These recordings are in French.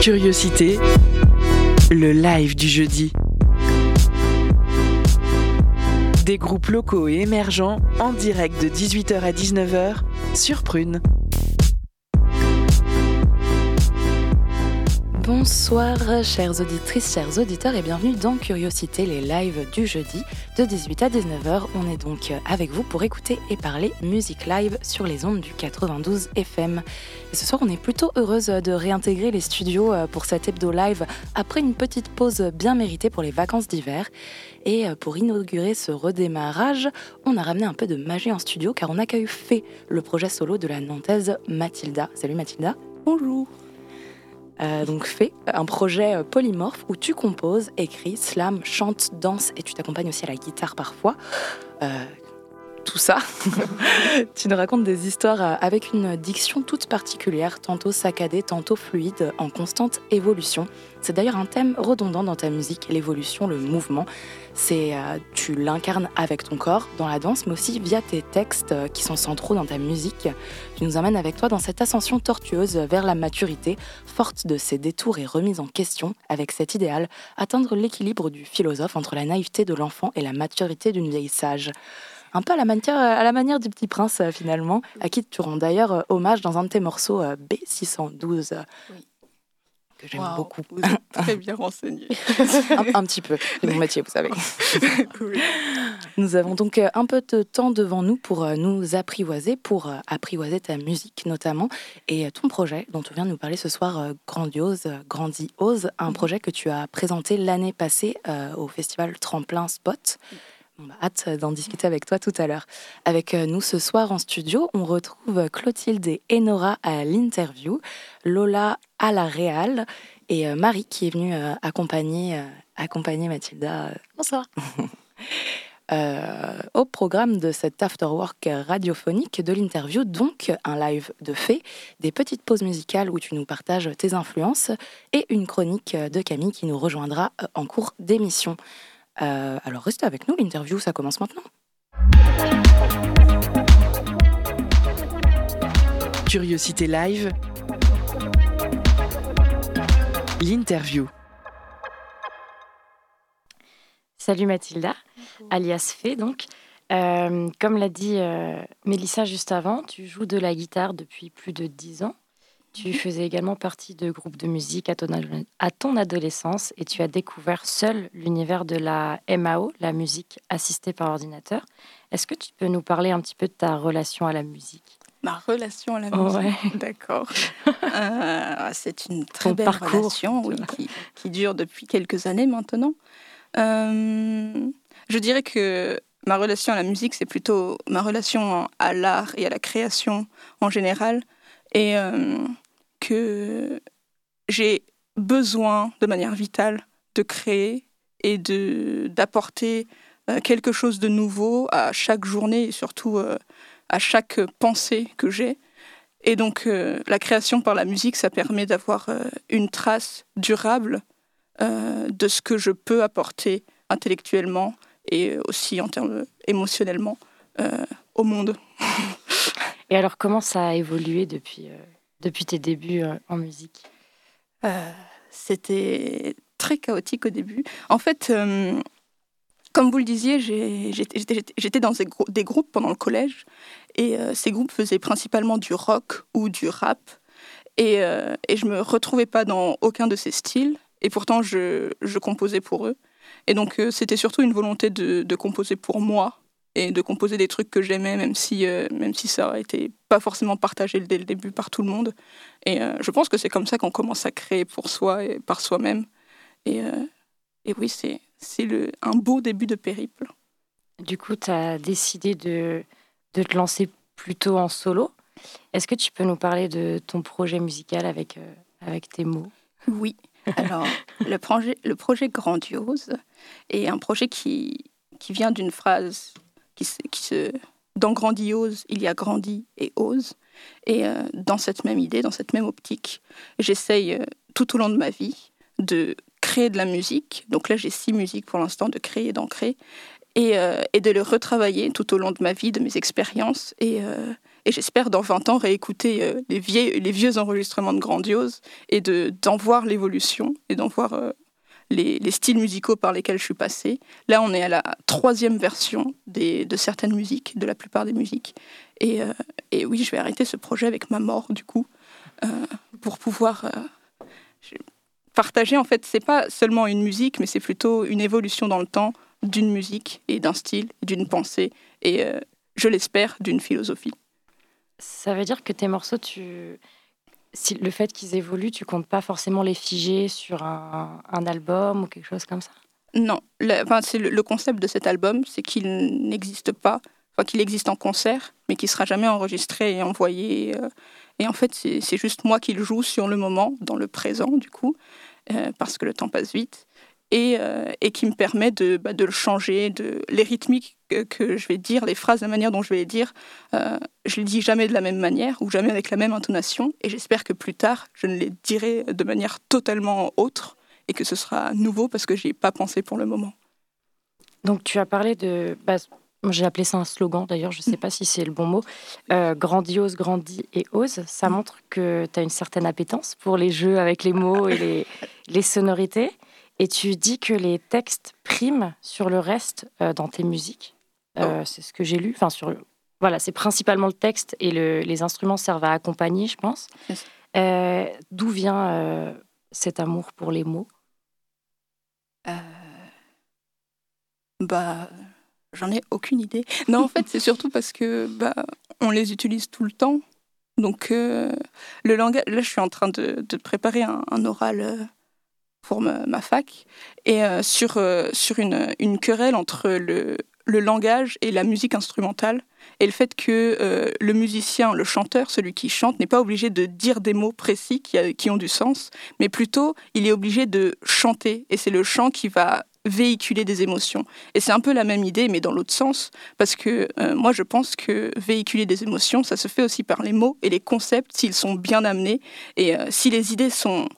Curiosité, le live du jeudi. Des groupes locaux et émergents en direct de 18h à 19h sur Prune. Bonsoir chères auditrices, chers auditeurs et bienvenue dans Curiosité, les lives du jeudi de 18 à 19h. On est donc avec vous pour écouter et parler musique live sur les ondes du 92 FM. Et ce soir on est plutôt heureuse de réintégrer les studios euh, pour cet hebdo live après une petite pause bien méritée pour les vacances d'hiver. Et euh, pour inaugurer ce redémarrage, on a ramené un peu de magie en studio car on accueille fait le projet solo de la nantaise Mathilda. Salut Mathilda. Bonjour. Euh, donc fais un projet euh, polymorphe où tu composes, écris, slam, chantes, danses et tu t'accompagnes aussi à la guitare parfois. Euh, tout ça. tu nous racontes des histoires euh, avec une diction toute particulière, tantôt saccadée, tantôt fluide, en constante évolution. C'est d'ailleurs un thème redondant dans ta musique, l'évolution, le mouvement. C'est euh, tu l'incarnes avec ton corps dans la danse, mais aussi via tes textes euh, qui sont centraux dans ta musique. Tu nous emmènes avec toi dans cette ascension tortueuse vers la maturité, forte de ses détours et remises en question, avec cet idéal, atteindre l'équilibre du philosophe entre la naïveté de l'enfant et la maturité d'une vieille sage un peu à la manière, à la manière du petit prince euh, finalement, à qui tu rends d'ailleurs euh, hommage dans un de tes morceaux euh, B612. Que j'aime beaucoup. Vous êtes très bien renseigné. un, petit peu, c'est mon métier, vous savez. Nous avons donc un peu de temps devant nous pour nous apprivoiser, pour apprivoiser ta musique notamment, et ton projet dont tu viens de nous parler ce soir, grandiose, grandiose, un mhm. projet que tu as présenté l'année passée au festival Tremplin Spot. On a hâte d'en discuter avec toi tout à l'heure. Avec euh, nous ce soir en studio, on retrouve Clotilde et Enora à l'interview, Lola à la réal et euh, Marie qui est venue euh, accompagner, accompagner Mathilda. Bonsoir. au programme de cet afterwork radiophonique de l'interview, donc un live de fait, des petites pauses musicales où tu nous partages tes influences et une chronique de Camille qui nous rejoindra en cours d'émission. Euh, alors restez avec nous, l'interview, ça commence maintenant. Curiosité live. L'interview. Salut Mathilda, alias Fé donc. Euh, comme l'a dit euh, Mélissa juste avant, tu joues de la guitare depuis plus de dix ans. Tu faisais également partie de groupes de musique à ton, à ton adolescence et tu as découvert seul l'univers de la MAO, la musique assistée par ordinateur. Est-ce que tu peux nous parler un petit peu de ta relation à la musique? Ma relation à la musique, d'accord. Euh, c'est une très belle relation qui, dure depuis quelques années maintenant. Euh, je dirais que ma relation à la musique, c'est plutôt ma relation à l'art et à la création en général. Et euh, que j'ai besoin de manière vitale de créer et de d'apporter euh, quelque chose de nouveau à chaque journée et surtout euh, à chaque pensée que j'ai. Et donc euh, la création par la musique, ça permet d'avoir une trace durable de ce que je peux apporter intellectuellement et aussi en termes émotionnellement au monde. et alors comment ça a évolué depuis depuis tes débuts euh, en musique euh, C'était très chaotique au début. En fait, euh, comme vous le disiez, j'étais dans des, groupes pendant le collège et ces groupes faisaient principalement du rock ou du rap et, et je me retrouvais pas dans aucun de ces styles et pourtant je, composais pour eux. Et donc c'était surtout une volonté de, composer pour moi et de composer des trucs que j'aimais, même si, euh, même si ça a été pas forcément partagé dès le début par tout le monde. Et euh, je pense que c'est comme ça qu'on commence à créer pour soi et par soi-même. Et, euh, et oui, c'est, c'est le, un beau début de périple. Du coup, tu as décidé de, de te lancer plutôt en solo. Est-ce que tu peux nous parler de ton projet musical avec, avec tes mots? Oui. Alors, le projet, le projet Grandiose est un projet qui, qui vient d'une phrase qui, dans Grandiose, il y a grandi et ose. Et euh, dans cette même idée, dans cette même optique, j'essaye euh, tout au long de ma vie de créer de la musique. Donc là, j'ai six musiques pour l'instant, de créer et d'en créer. Et, euh, de le retravailler tout au long de ma vie, de mes expériences. Et, j'espère dans 20 ans réécouter les vieux enregistrements de Grandiose et d'en voir l'évolution et d'en voir les, styles musicaux par lesquels je suis passée. Là, on est à la troisième version de certaines musiques, de la plupart des musiques. Et, euh, oui, je vais arrêter ce projet avec ma mort, du coup, euh, pour pouvoir euh, partager. En fait, c'est pas seulement une musique, mais c'est plutôt une évolution dans le temps d'une musique et d'un style, d'une pensée, et je l'espère, d'une philosophie. Ça veut dire que tes morceaux, tu le fait qu'ils évoluent, tu comptes pas forcément les figer sur un, album ou quelque chose comme ça? Non, le, enfin, c'est le, concept de cet album, c'est qu'il n'existe pas, qu'il existe en concert, mais qu'il sera jamais enregistré et envoyé. Euh, et en fait, c'est juste moi qui le joue sur le moment, dans le présent du coup, euh, parce que le temps passe vite. Euh, et, qui me permet de, bah, de, le changer, de les rythmiques que, je vais dire, les phrases, la manière dont je vais les dire, euh, je les dis jamais de la même manière ou jamais avec la même intonation. Et j'espère que plus tard, je ne les dirai de manière totalement autre et que ce sera nouveau parce que j'y ai pas pensé pour le moment. Donc tu as parlé de, bah, j'ai appelé ça un slogan d'ailleurs, je ne sais pas si c'est le bon mot, euh, grandiose, grandit et ose. Ça montre que tu as une certaine appétence pour les jeux avec les mots et les, les sonorités. Et tu dis que les textes priment sur le reste euh, dans tes musiques. Euh, oh. C'est ce que j'ai lu. Enfin, sur voilà, c'est principalement le texte et les instruments servent à accompagner, je pense. Euh, d'où vient cet amour pour les mots? Bah, j'en ai aucune idée. Non, en fait, c'est surtout parce que bah, on les utilise tout le temps. Donc, le langage. Là, je suis en train de, de préparer un, un oral pour ma, fac, et euh, sur, euh, sur une, une, querelle entre le, le, langage et la musique instrumentale, et le fait que euh, le musicien, le chanteur, celui qui chante, n'est pas obligé de dire des mots précis qui, qui ont du sens, mais plutôt il est obligé de chanter, et c'est le chant qui va véhiculer des émotions. Et c'est un peu la même idée, mais dans l'autre sens, parce que moi je pense que véhiculer des émotions, ça se fait aussi par les mots et les concepts, s'ils sont bien amenés, et si les idées sont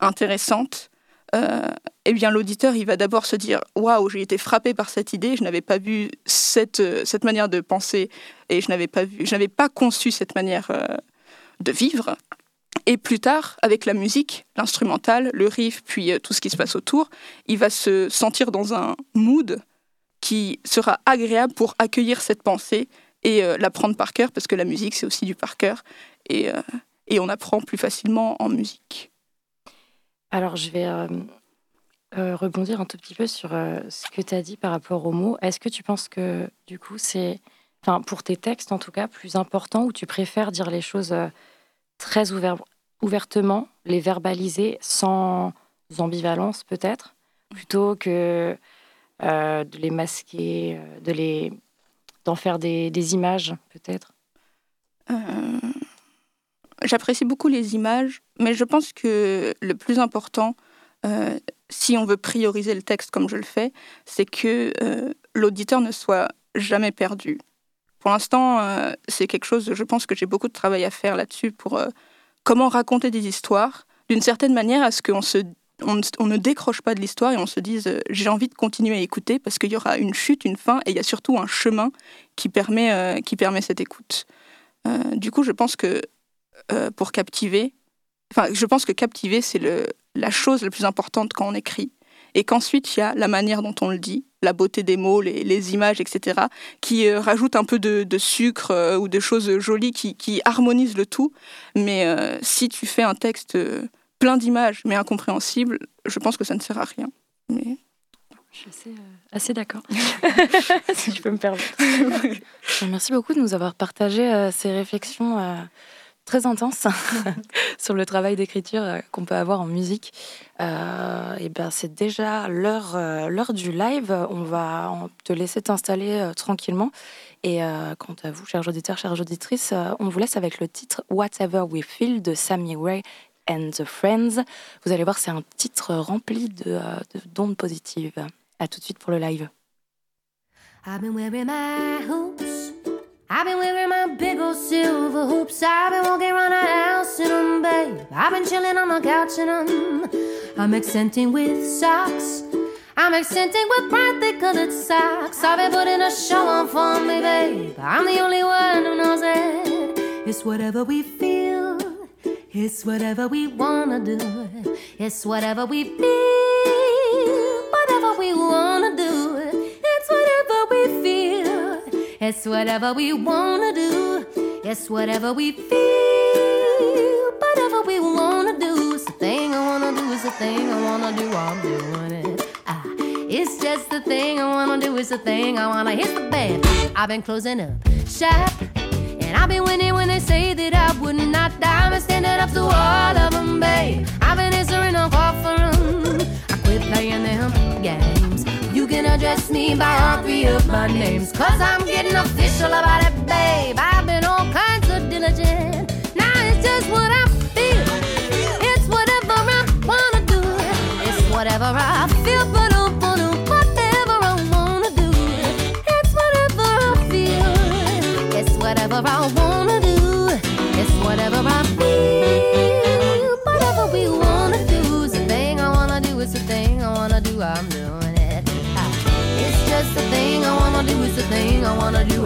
intéressantes, euh, eh bien l'auditeur il va d'abord se dire waouh j'ai été frappé par cette idée je n'avais pas vu cette, euh, cette manière de penser et je n'avais pas vu je n'avais pas conçu cette manière euh, de vivre. Et plus tard avec la musique l'instrumental le riff puis tout ce qui se passe autour il va se sentir dans un mood qui sera agréable pour accueillir cette pensée et la prendre par cœur parce que la musique c'est aussi du par cœur et, et on apprend plus facilement en musique alors, je vais euh, euh, rebondir un tout petit peu sur euh, ce que tu as dit par rapport aux mots. Est-ce que tu penses que, du coup, c'est, pour tes textes en tout cas, plus important ou tu préfères dire les choses très ouvertement, les verbaliser sans ambivalence peut-être, plutôt que de les masquer, de d'en faire des images peut-être? J'apprécie beaucoup les images, mais je pense que le plus important, euh, si on veut prioriser le texte comme je le fais, c'est que euh, l'auditeur ne soit jamais perdu. Pour l'instant, euh, c'est quelque chose, je pense que j'ai beaucoup de travail à faire là-dessus pour comment raconter des histoires d'une certaine manière à ce qu'on ne décroche pas de l'histoire et on se dise j'ai envie de continuer à écouter parce qu'il y aura une chute, une fin et il y a surtout un chemin qui permet, qui permet cette écoute. du coup, je pense que euh, pour captiver. Enfin, je pense que captiver, c'est la chose la plus importante quand on écrit. Et qu'ensuite, il y a la manière dont on le dit, la beauté des mots, les, images, etc., qui euh, rajoutent un peu de, sucre euh, ou de choses jolies qui, qui, harmonisent le tout. Mais si tu fais un texte plein d'images mais incompréhensible, je pense que ça ne sert à rien. Mais... Je suis assez, assez d'accord, si je peux me permettre. Merci beaucoup de nous avoir partagé ces réflexions très intense sur le travail d'écriture euh, qu'on peut avoir en musique. Euh, et ben c'est déjà l'heure euh, l'heure du live. On va te laisser t'installer tranquillement. Et quant à vous, chers auditeurs, chères auditrices, on vous laisse avec le titre Whatever We Feel de Sammy Ray and the Friends. Vous allez voir, c'est un titre rempli de, de d'ondes positives. À tout de suite pour le live. I've been wearing my big old silver hoops. I've been walking around the house in them, babe. I've been chilling on the couch in them. I'm accenting with socks. I'm accenting with brightly colored socks. I've been putting a show on for me, babe. I'm the only one who knows it. It's whatever we feel. It's whatever we wanna do. It's whatever we feel. Whatever we wanna It's whatever we wanna do. It's whatever we feel. Whatever we wanna do. It's the thing I wanna do. It's the thing I wanna do. I'm doing it. Ah, it's just the thing I wanna do. It's the thing I wanna hit the bed. I've been closing up shop. And I've been winning when they say that I would not die. I'm standing up to all of them, babe. I've been answering a call for them. I quit playing them games. You can address me by all three of my names. Cause I'm getting official about it, babe. I've been all kinds of diligent. Now it's just what I feel. It's whatever I wanna do. It's whatever I feel, but I whatever I wanna do. It's whatever I feel. It's whatever I wanna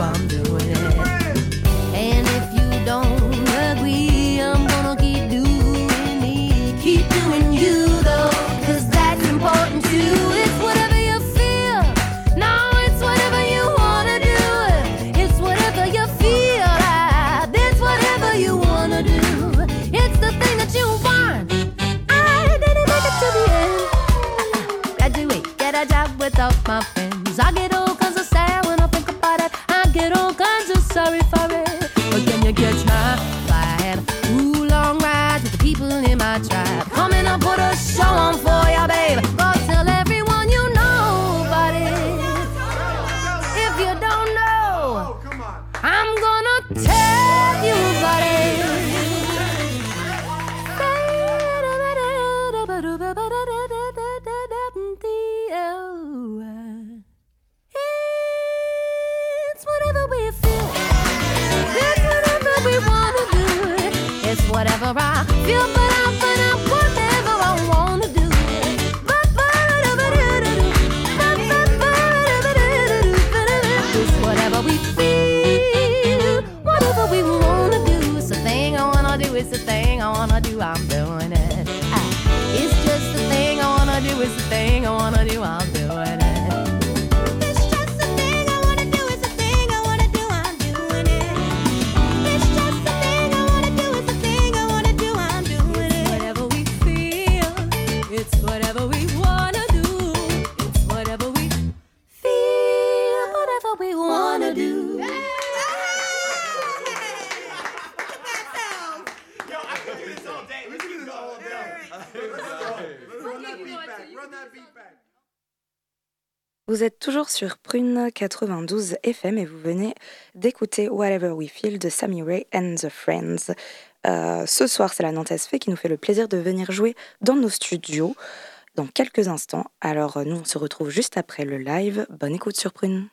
I'm doing it. Vous êtes toujours sur Prune 92 FM et vous venez d'écouter Whatever We Feel de Sammy Ray and the Friends. Euh, ce soir, c'est la Nantes Fée qui nous fait le plaisir de venir jouer dans nos studios dans quelques instants. Alors, nous, on se retrouve juste après le live. Bonne écoute sur Prune.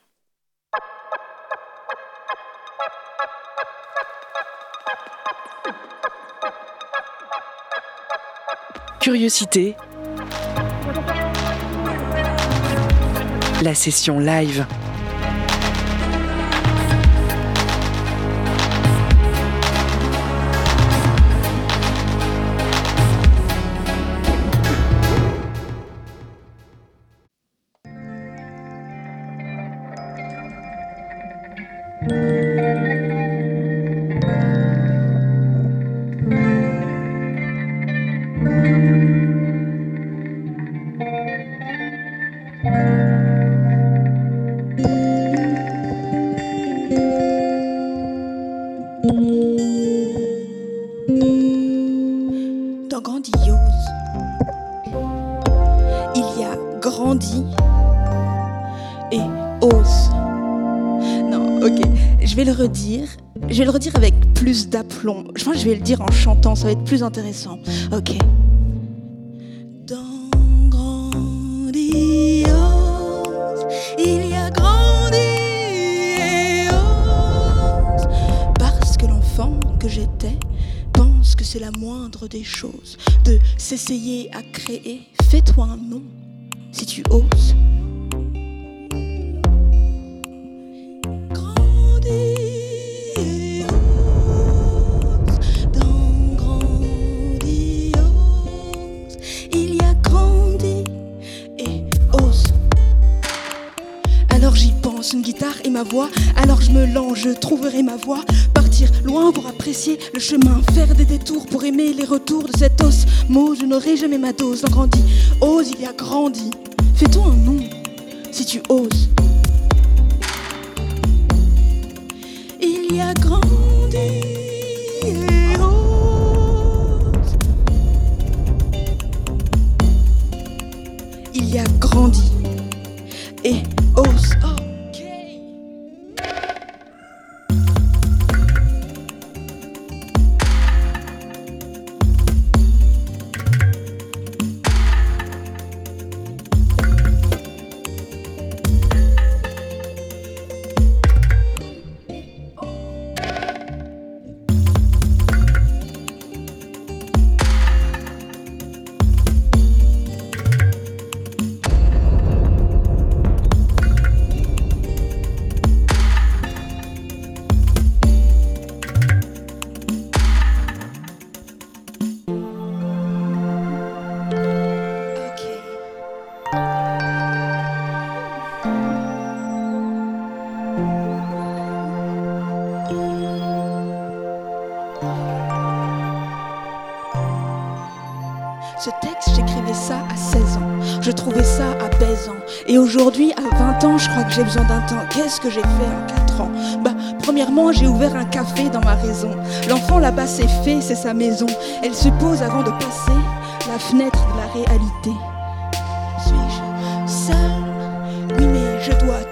Curiosité. La session live. Je que vais le dire en chantant, ça va être plus intéressant. Ok. Dans Grandiose, il y a grandi et ose. j'étais. Pense que c'est la moindre des choses de s'essayer à créer. Fais-toi un nom si tu oses. Et ma voix. Alors je me lance, je trouverai ma voix. Partir loin pour apprécier le chemin. Faire des détours pour aimer les retours de cet os. Mot, je n'aurai jamais ma dose. grandi ose, il y a grandi. Fais-toi un nom si tu oses. Il y a grandi. Il y a grandi Et aujourd'hui, à 20 ans, je crois que j'ai besoin d'un temps. Qu'est-ce que j'ai fait en 4 ans? Bah, premièrement, j'ai ouvert un café dans ma raison. L'enfant là-bas, c'est fait, c'est sa maison. Elle se pose avant de passer la fenêtre de la réalité. Suis-je seule? Oui, mais je dois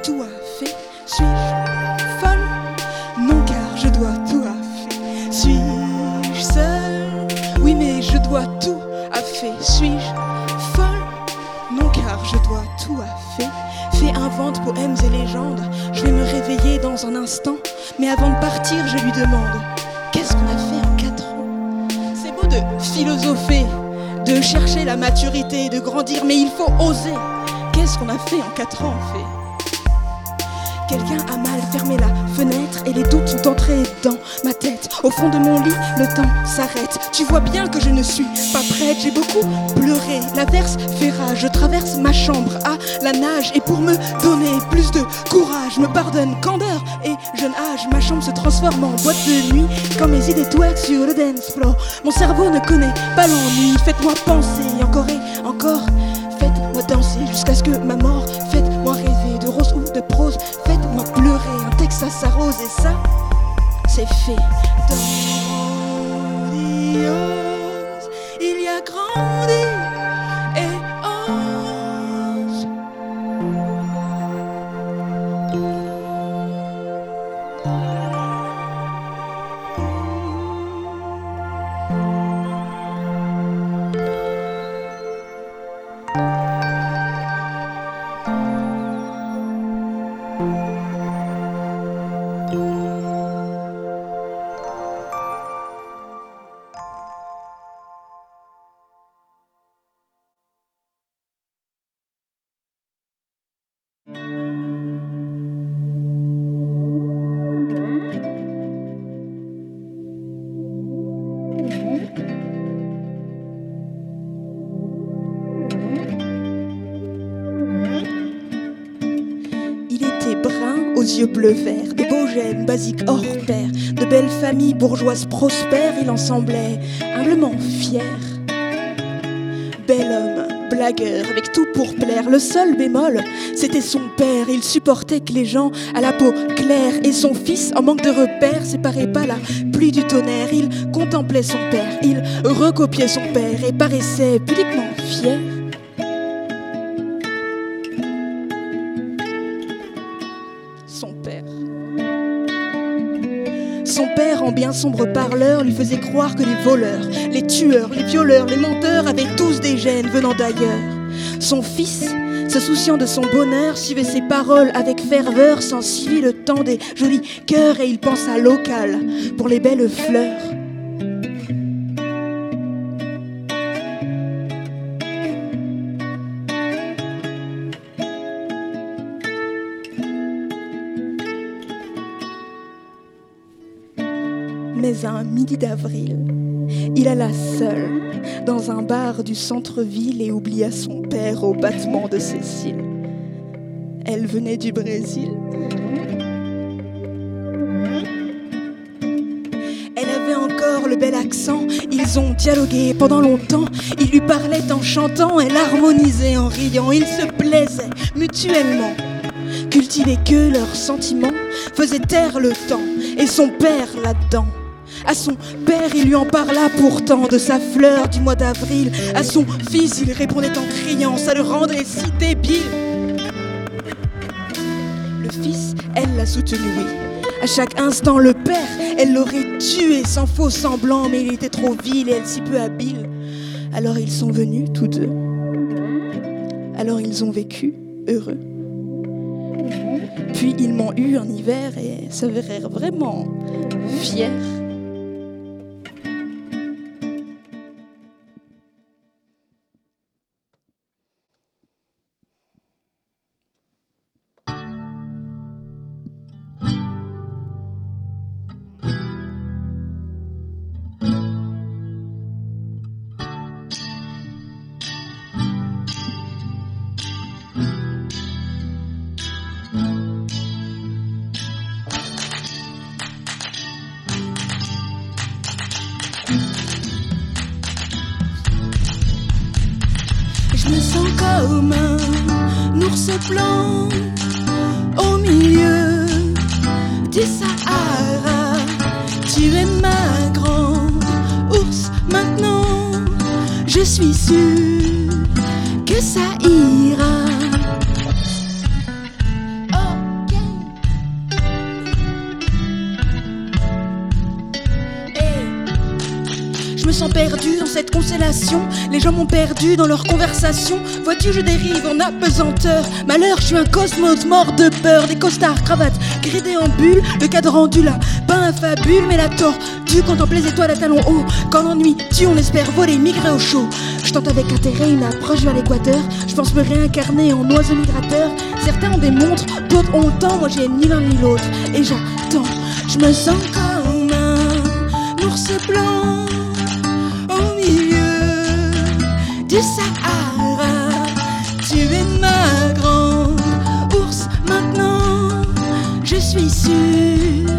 poèmes et légendes. Je vais me réveiller dans un instant. Mais avant de partir, je lui demande Qu'est-ce qu'on a fait en quatre ans? C'est beau de philosopher, de chercher la maturité, de grandir, mais il faut oser. Qu'est-ce qu'on a fait en quatre ans, en fait Quelqu'un a mal fermé la fenêtre et les doutes sont entrés dans ma tête. Au fond de mon lit, le temps s'arrête. Tu vois bien que je ne suis pas prête. J'ai beaucoup pleuré. L'averse fait rage. Je traverse ma chambre à la nage et pour me donner plus de courage, me pardonne candeur et jeune âge. Ma chambre se transforme en boîte de nuit quand mes idées twerk sur le dance floor. Mon cerveau ne connaît pas l'ennui. Faites-moi penser encore et encore. Faites-moi danser jusqu'à ce que ma mort. Faites-moi pleurer un texte à sa rose et ça, c'est fait. Dans il y a grandi. Bleu vert, des beaux gènes basiques hors pair, de belles familles bourgeoises prospères, il en semblait humblement fier. Bel homme, blagueur, avec tout pour plaire, le seul bémol, c'était son père, il supportait que les gens à la peau claire et son fils, en manque de repères, séparait pas la pluie du tonnerre, il contemplait son père, il recopiait son père et paraissait pudiquement fier. Bien sombre parleur lui faisait croire que les voleurs, les tueurs, les violeurs, les menteurs avaient tous des gènes venant d'ailleurs. Son fils, se souciant de son bonheur, suivait ses paroles avec ferveur, sans suivre le temps des jolis cœurs et il pensa local pour les belles fleurs. D'avril, il alla seul dans un bar du centre-ville et oublia son père au battement de ses cils. Elle venait du Brésil. Elle avait encore le bel accent. Ils ont dialogué pendant longtemps. Il lui parlait en chantant, elle harmonisait en riant. Ils se plaisaient mutuellement. Cultiver que leurs sentiments faisait taire le temps et son père là-dedans. À son père, il lui en parla pourtant de sa fleur du mois d'avril. À son fils, il répondait en criant, ça le rendait si débile. Le fils, elle l'a soutenu, oui. À chaque instant, le père, elle l'aurait tué sans faux semblant, mais il était trop vil et elle si peu habile. Alors ils sont venus, tous deux. Alors ils ont vécu, heureux. Puis ils m'ont eu en hiver et s'avérèrent vraiment fiers. Dans leur conversation. Vois-tu, je dérive en apesanteur. Malheur, je suis un cosmos mort de peur. Des costards, cravates, gridés en bulle. Le cadre rendu là, pas un fabule, mais la Tu contemples les étoiles à talons hauts. Quand l'ennui tue, on espère voler, migrer au chaud. Je tente avec intérêt une approche vers l'équateur. Je pense me réincarner en oiseau migrateur. Certains ont des montres, d'autres ont le temps. Moi, j'ai ni l'un ni l'autre. Et j'attends. Je me sens comme un ours blanc du Sahara. Tu es ma grande ours maintenant. Je suis sûre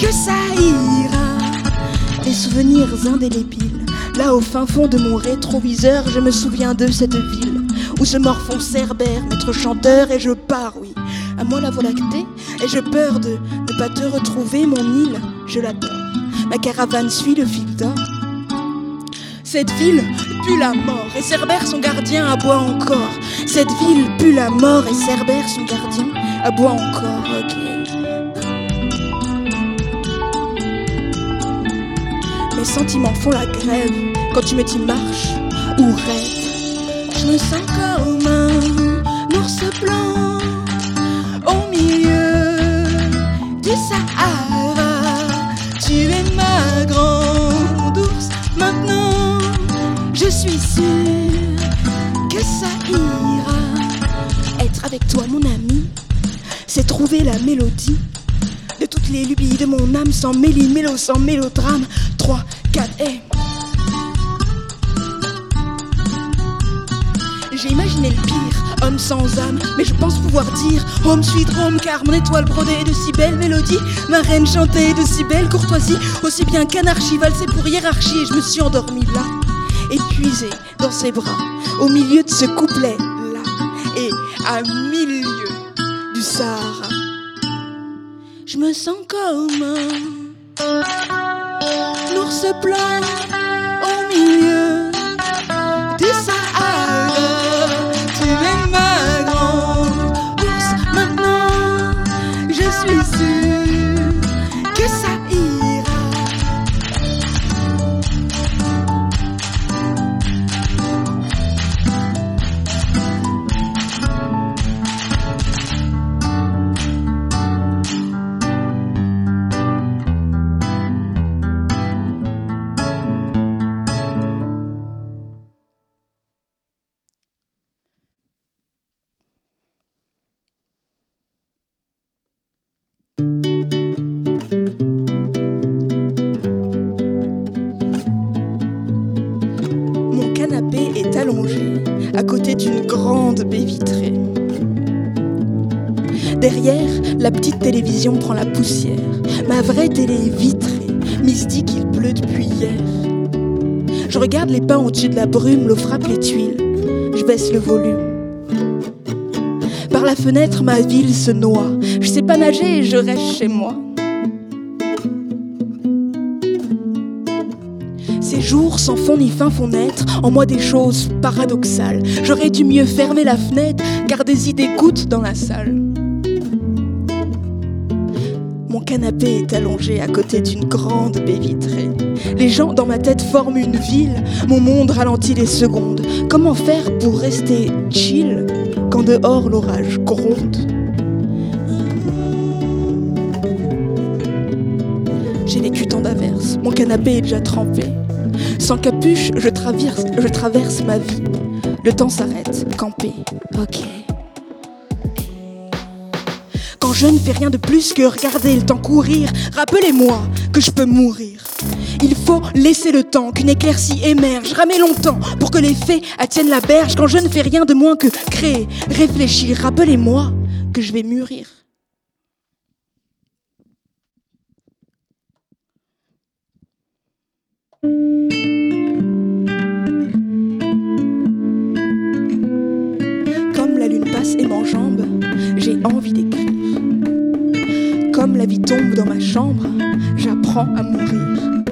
que ça ira. Des souvenirs indélébiles. Là au fin fond de mon rétroviseur, je me souviens de cette ville où se morfond Cerbère, maître chanteur, et je pars, oui. À moi la voie lactée, et je peur de ne pas te retrouver, mon île, je l'adore. Ma caravane suit le fil d'or. Cette ville pue la mort et Cerbère son gardien aboie encore. Cette ville pue la mort et Cerbère son gardien aboie encore. Ok. Mes sentiments font la grève quand tu me dis marche ou rêve. Je me sens comme un ours blanc au milieu du Sahara. Tu es ma grande ours maintenant. Je suis sûre que ça ira. Être avec toi, mon ami, c'est trouver la mélodie de toutes les lubies de mon âme sans méli-mélo, sans mélodrame. 3, 4 et. J'ai imaginé le pire, homme sans âme, mais je pense pouvoir dire Home sweet home, car mon étoile brodée de si belles mélodies, ma reine chantait de si belles courtoisies, aussi bien qu'anarchie valsée pour hiérarchie, et je me suis endormie là épuisé dans ses bras, au milieu de ce couplet-là, et à mille lieues du Sahara. Je me sens comme un ours blanc au milieu prend la poussière. Ma vraie télé est vitrée, mystique, il pleut depuis hier. Je regarde les pins au-dessus de la brume, l'eau frappe les tuiles. Je baisse le volume. Par la fenêtre, ma ville se noie. Je sais pas nager et je reste chez moi. Ces jours sans fond ni fin font naître en moi des choses paradoxales. J'aurais dû mieux fermer la fenêtre car des idées goûtent dans la salle. Canapé est allongé à côté d'une grande baie vitrée. Les gens dans ma tête forment une ville, mon monde ralentit les secondes. Comment faire pour rester chill quand dehors l'orage gronde? J'ai vécu tant d'averses, mon canapé est déjà trempé. Sans capuche, je traverse, je traverse ma vie. Le temps s'arrête, campé. Ok. Je ne fais rien de plus que regarder le temps courir, rappelez-moi que je peux mourir. Il faut laisser le temps qu'une éclaircie émerge, ramer longtemps pour que les faits attiennent la berge. Quand je ne fais rien de moins que créer, réfléchir, rappelez-moi que je vais mûrir. Comme la lune passe et m'enjambe, j'ai envie d'écrire. La vie tombe dans ma chambre, j'apprends à mourir.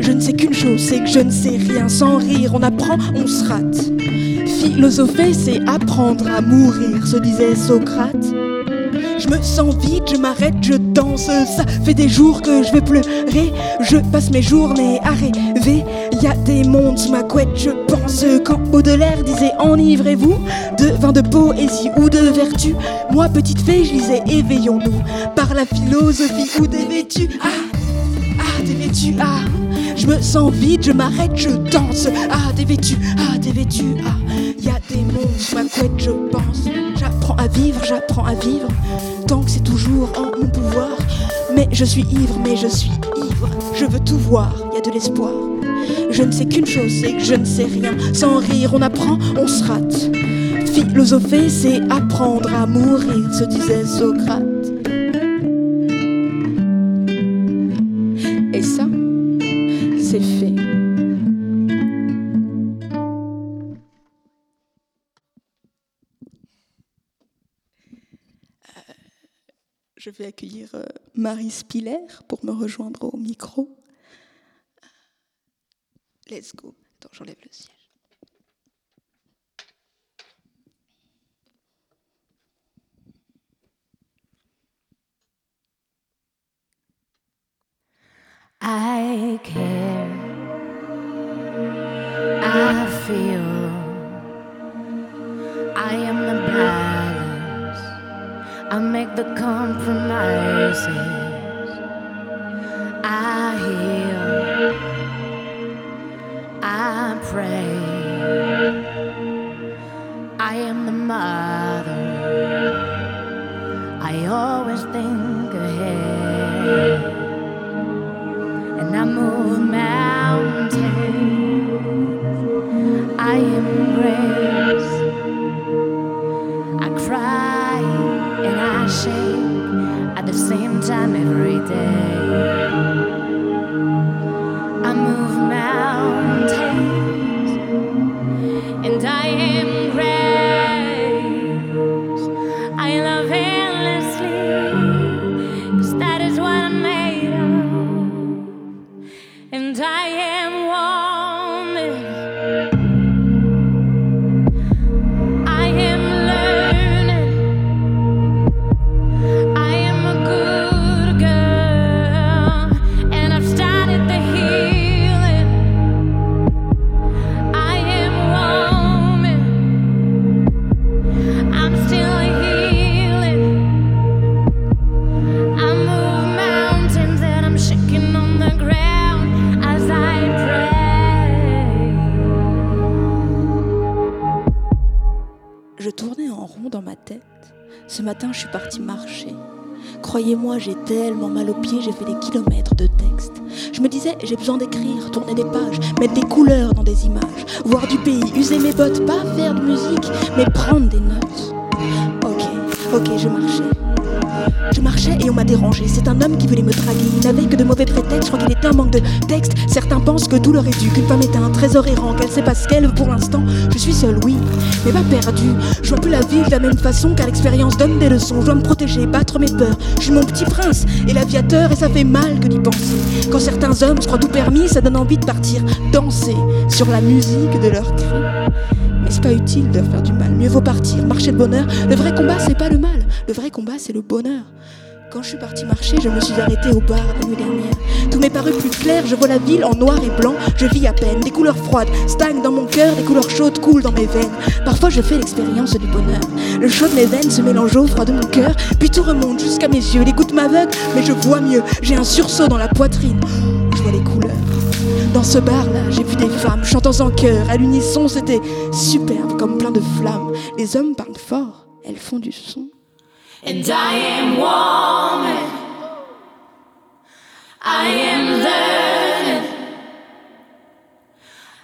Je ne sais qu'une chose, c'est que je ne sais rien. Sans rire, on apprend, on se rate. Philosopher, c'est apprendre à mourir, se disait Socrate. Je me sens vide, je m'arrête, je danse. Ça fait des jours que je vais pleurer. Je passe mes journées à rêver. Y a des mondes sous ma couette, je pense. Quand Baudelaire disait enivrez-vous de vin de poésie ou de vertu? Moi, petite fée, je lisais éveillons-nous par la philosophie ou des vêtus. Ah, ah, des vêtus, ah. Je me sens vide, je m'arrête, je danse. Ah, des vêtus, ah, des vêtus, ah. Y a des mondes sous ma couette, je pense. J'apprends à vivre, j'apprends à vivre. Tant que c'est toujours en mon pouvoir. Mais je suis ivre, mais je suis ivre. Je veux tout voir, y a de l'espoir. Je ne sais qu'une chose, c'est que je ne sais rien. Sans rire, on apprend, on se rate. Philosopher, c'est apprendre à mourir, se disait Socrate. Et ça, c'est fait. Je vais accueillir euh, Marie Spiller pour me rejoindre au micro. Let's go. Attends, j'enlève le siège. I make the compromises. I heal. I pray. I am the mother. I always think ahead and I move mountains. I am embrace. Shake at the same time every day. Ce matin, je suis partie marcher. Croyez-moi, j'ai tellement mal aux pieds, j'ai fait des kilomètres de texte. Je me disais, j'ai besoin d'écrire, tourner des pages, mettre des couleurs dans des images, voir du pays, user mes bottes, pas faire de musique, mais prendre des notes. Ok, ok, je marchais. Je marchais et on m'a dérangé. C'est un homme qui voulait me draguer. Il n'avait que de mauvais prétextes. Je crois qu'il était un manque de texte. Certains pensent que tout leur est dû. Qu'une femme est un trésor errant. Qu'elle sait pas ce qu'elle pour l'instant. Je suis seule, oui, mais pas perdue. Je vois plus la vie de la même façon car l'expérience donne des leçons. Je dois me protéger, battre mes peurs. Je suis mon petit prince et l'aviateur et ça fait mal que d'y penser. Quand certains hommes se croient tout permis, ça donne envie de partir danser sur la musique de leurs cris. Mais c'est pas utile de faire du mal. Mieux vaut partir, marcher de bonheur. Le vrai combat, c'est pas le mal. Le vrai combat, c'est le bonheur. Quand je suis partie marcher, je me suis arrêtée au bar la nuit dernière. Tout m'est paru plus clair, je vois la ville en noir et blanc, je vis à peine. Des couleurs froides stagnent dans mon cœur, des couleurs chaudes coulent dans mes veines. Parfois je fais l'expérience du bonheur. Le chaud de mes veines se mélange au froid de mon cœur, puis tout remonte jusqu'à mes yeux. Les gouttes m'aveuglent, mais je vois mieux. J'ai un sursaut dans la poitrine. Je vois les couleurs. Dans ce bar-là, j'ai vu des femmes chantant en chœur. À l'unisson, c'était superbe, comme plein de flammes. Les hommes parlent fort, elles font du son. And I am woman. I am learning.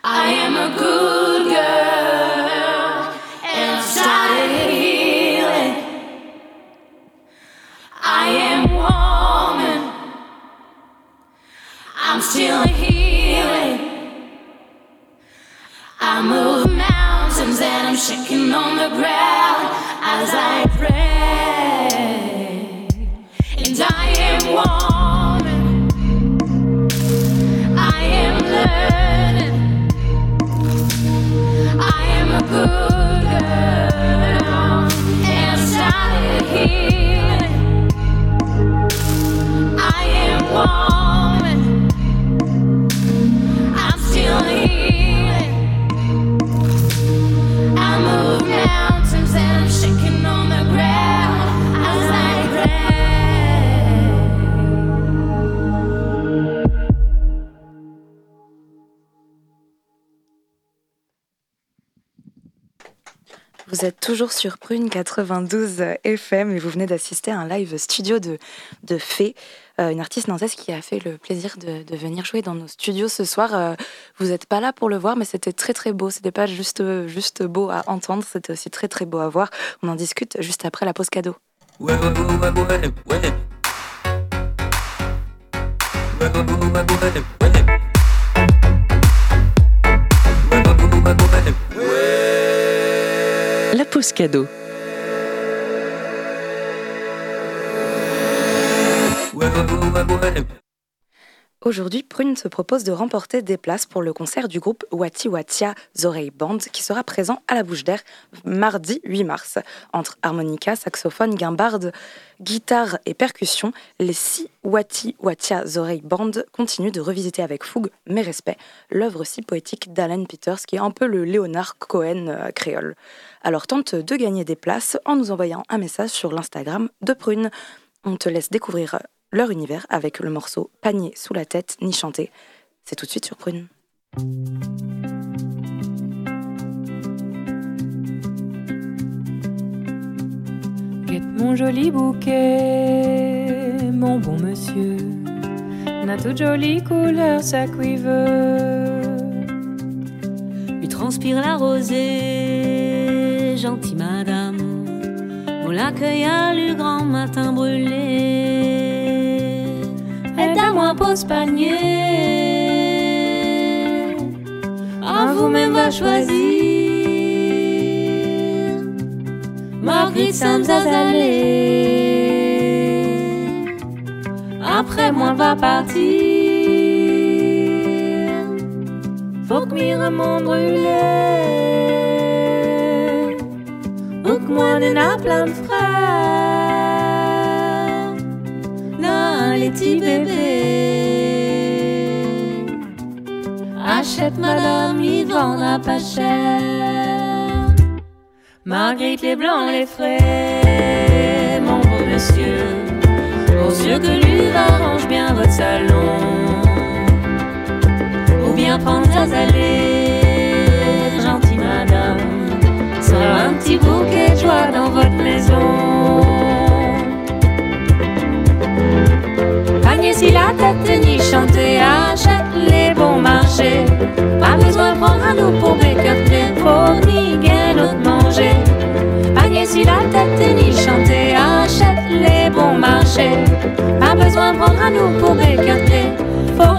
I am a good girl. And I've started healing. I am woman. I'm still healing. Toujours sur Prune 92 FM et vous venez d'assister à un live studio de, de Fée, euh, une artiste nantaise qui a fait le plaisir de, venir jouer dans nos studios ce soir. Euh, vous n'êtes pas là pour le voir, mais c'était très très beau. C'était pas juste, juste beau à entendre, c'était aussi très très beau à voir. On en discute juste après la pause cadeau. La pause cadeau. Aujourd'hui, Prune se propose de remporter des places pour le concert du groupe Wati Watia Zorei Band qui sera présent à la Bouche d'Air mardi 8 mars. Entre harmonica, saxophone, guimbarde, guitare et percussion, les six Wati Watia Zorei Band continuent de revisiter avec fougue, mais respect, l'œuvre si poétique d'Alan Peters qui est un peu le Léonard Cohen euh, créole. Alors tente de gagner des places en nous envoyant un message sur l'Instagram de Prune. On te laisse découvrir leur univers avec le morceau Panier sous la tête ni chanté. C'est tout de suite sur Prune. mon joli bouquet, mon bon monsieur, n'a toute jolie couleur sa cuivre. Lui transpire la rosée, gentille madame, on l'accueille à lu grand matin brûlé. Moi pose panier, à vous-même va choisir. Marguerite aller Après moi va partir. Faut que m'y mon brûlé. Ou que moi n'a plein de les petits bébés. Achète madame, ils vendent pas cher. Marguerite les blancs, les frais, mon beau monsieur. Aux yeux que lui arrange bien votre salon. Ou bien prendre à allées, gentille madame. Sera un petit bouquet de joie dans votre maison. Chanter, achète les bons marchés. Pas besoin de prendre un nous pour bécoter, faut ni gain autre manger. Si la tête ni chanter, achète les bons marchés. Pas besoin de prendre un nous pour bécoter, faut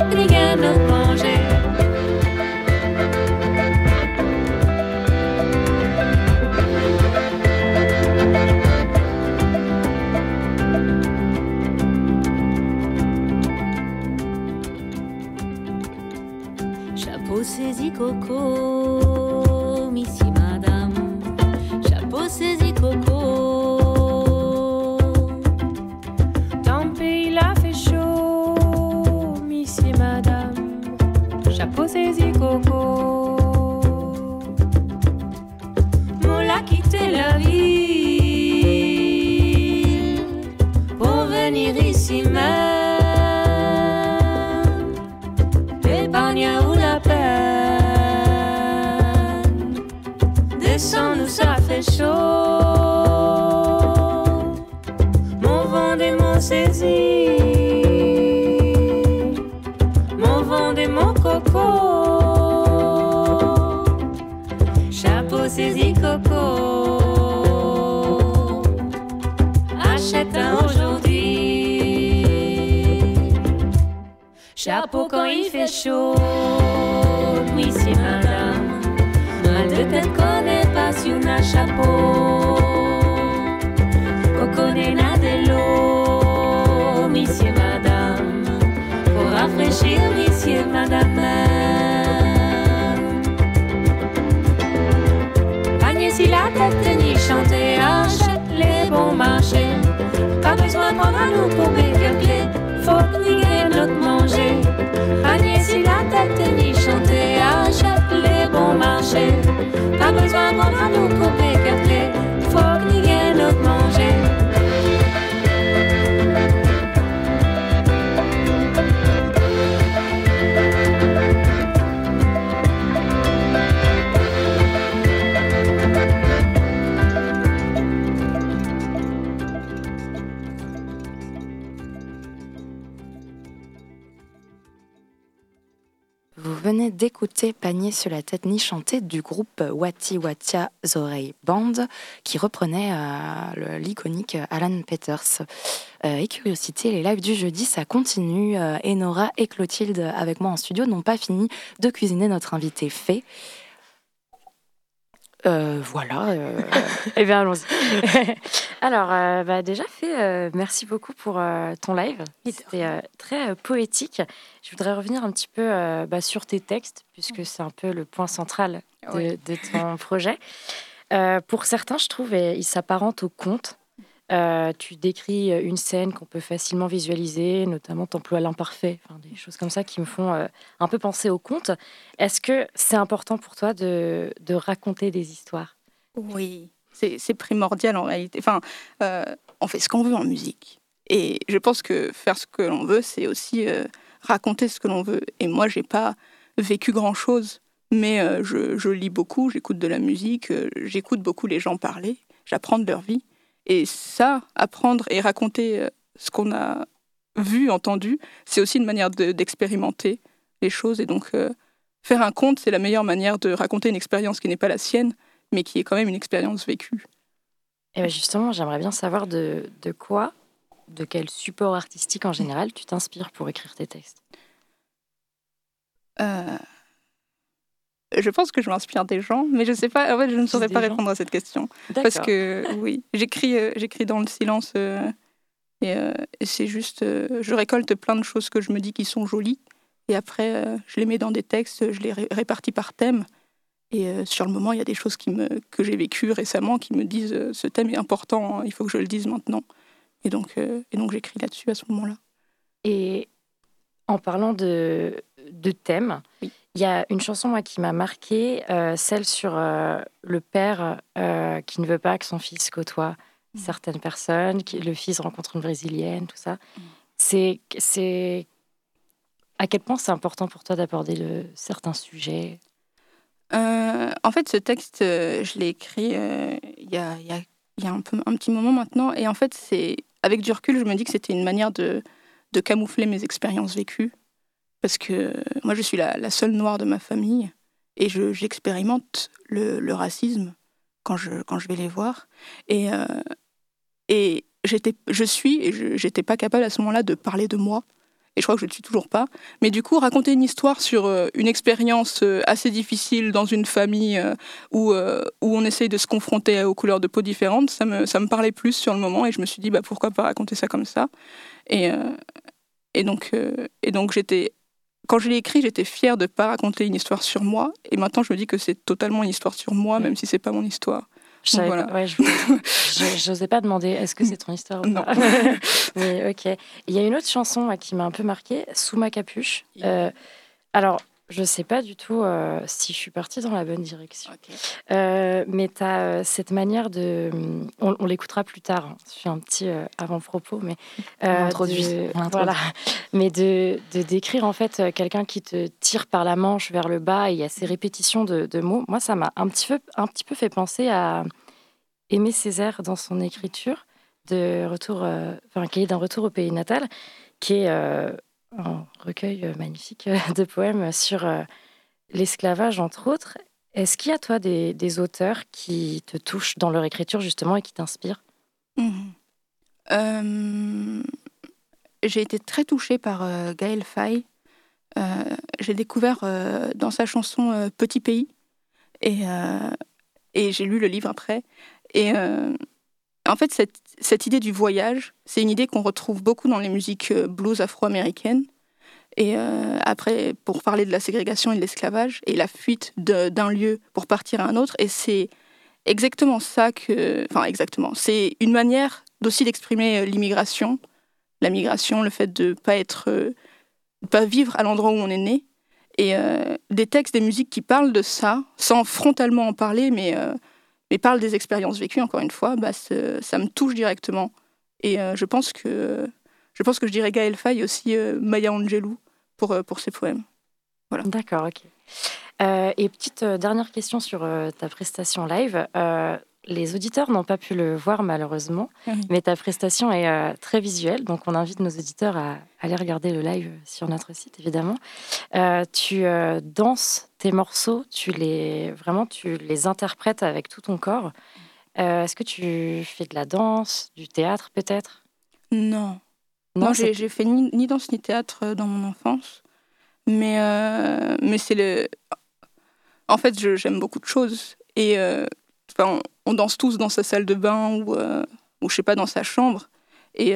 d'écouter Panier sur la tête ni chanter du groupe Wati Watia Zorei Band qui reprenait euh, l'iconique Alan Peters. Euh, et curiosité, les lives du jeudi, ça continue. Euh, et Nora et Clotilde, avec moi en studio, n'ont pas fini de cuisiner notre invité fait. Euh, voilà. euh, Eh bien, allons-y. Alors, euh, bah, déjà fait, merci beaucoup pour ton live. C'était très poétique. Je voudrais revenir un petit peu bah, sur tes textes, puisque c'est un peu le point central de, Oui. de ton projet. Pour certains, je trouve, ils s'apparentent au conte. Euh, tu décris euh, une scène qu'on peut facilement visualiser, notamment t'emploies l'imparfait, enfin, des choses comme ça qui me font euh, un peu penser au conte. Est-ce que c'est important pour toi de, raconter des histoires? Oui, c'est primordial en réalité. Enfin, on fait ce qu'on veut en musique. Et je pense que faire ce que l'on veut, c'est aussi raconter ce que l'on veut. Et moi, j'ai pas vécu grand-chose, mais je, je lis beaucoup, j'écoute de la musique, j'écoute beaucoup les gens parler, j'apprends de leur vie. Et ça, apprendre et raconter euh, ce qu'on a vu, entendu, c'est aussi une manière de- d'expérimenter les choses. Et donc, euh, faire un conte, c'est la meilleure manière de raconter une expérience qui n'est pas la sienne, mais qui est quand même une expérience vécue. Et ben justement, j'aimerais bien savoir de, de quoi, de quel support artistique en général tu t'inspires pour écrire tes textes? Euh, Je pense que je m'inspire des gens, mais je sais pas. En fait, je ne saurais pas gens répondre à cette question parce que oui, j'écris, euh, j'écris dans le silence euh, et, euh, et c'est juste, je récolte plein de choses que je me dis qui sont jolies et après je les mets dans des textes, je les ré- répartis par thème. Et euh, sur le moment, il y a des choses qui me, que j'ai vécues récemment qui me disent euh, ce thème est important, il faut que je le dise maintenant. Et donc, euh, et donc j'écris là-dessus à ce moment-là. Et en parlant de, de thèmes, Oui. Il y a une chanson moi qui m'a marquée, euh, celle sur euh, le père euh, qui ne veut pas que son fils côtoie Mhm. certaines personnes, qui, le fils rencontre une brésilienne, tout ça. Mhm. C'est, c'est à quel point c'est important pour toi d'aborder certains sujets? En fait, ce texte, je l'ai écrit il y, a, il y a- il y a un, peu, un petit moment maintenant. Et en fait, c'est avec du recul, je me dis que c'était une manière de, de camoufler mes expériences vécues. Parce que moi, je suis la, seule noire de ma famille et j'expérimente le, le, racisme quand je, quand je vais les voir. Et, euh, et je suis, et j'étais pas capable à ce moment-là de parler de moi. Et je crois que je ne suis toujours pas. Mais du coup, raconter une histoire sur euh, une expérience euh, assez difficile dans une famille où, où on essaye de se confronter aux couleurs de peau différentes, ça me, ça me parlait plus sur le moment. Et je me suis dit, bah, pourquoi pas raconter ça comme ça? Et, et donc, et donc j'étais quand je l'ai écrit, j'étais fière de ne pas raconter une histoire sur moi. Et maintenant, je me dis que c'est totalement une histoire sur moi, même si c'est pas mon histoire. Je n'osais pas demander est-ce que c'est ton histoire ou pas? Mais ok. Il y a une autre chanson qui m'a un peu marquée, Sous ma capuche. Euh, alors, je ne sais pas du tout euh, si je suis partie dans la bonne direction. Euh, mais tu as euh, cette manière de. On, l'écoutera plus tard. Hein. Je fais un petit avant-propos, mais. Introduit. Voilà. Mais de, de décrire en fait quelqu'un qui te tire par la manche vers le bas et il y a ces répétitions de, de mots. Moi, ça m'a un petit, peu, un petit peu fait penser à Aimé Césaire dans son écriture de retour. enfin, qui est d'un retour au pays natal, qui est un recueil euh, magnifique euh, de poèmes sur euh, l'esclavage, entre autres. Est-ce qu'il y a, toi, des, auteurs qui te touchent dans leur écriture, justement, et qui t'inspirent? Mmh. J'ai été très touchée par Gaël Faye. j'ai découvert dans sa chanson Petit Pays, et, et j'ai lu le livre après. Et en fait, cette, cette idée du voyage, c'est une idée qu'on retrouve beaucoup dans les musiques euh, blues afro-américaines. Et euh, après, pour parler de la ségrégation et de l'esclavage, et la fuite d'un lieu pour partir à un autre, et c'est exactement ça que. Enfin, exactement. C'est une manière d'aussi d'exprimer euh, l'immigration, la migration, le fait de ne pas être. pas vivre à l'endroit où on est né. Et des textes, des musiques qui parlent de ça, sans frontalement en parler, mais mais parle des expériences vécues, encore une fois, bah, ça me touche directement. Et euh, je, pense que, je pense que je dirais Gaël Faye aussi euh, Maya Angelou pour, euh, pour ses poèmes. Voilà. D'accord, ok. et petite dernière question sur ta prestation live. Les auditeurs n'ont pas pu le voir malheureusement, mais ta prestation est très visuelle, donc on invite nos auditeurs à aller regarder le live sur notre site évidemment. tu danses tes morceaux, tu les vraiment tu les interprètes avec tout ton corps. Euh, est-ce que tu fais de la danse, du théâtre peut-être? Non. Non, j'ai fait ni, danse ni théâtre euh, dans mon enfance. Mais, euh, mais c'est le. En fait, j'aime beaucoup de choses. Et on, danse tous dans sa salle de bain ou, ou je sais pas, dans sa chambre. Et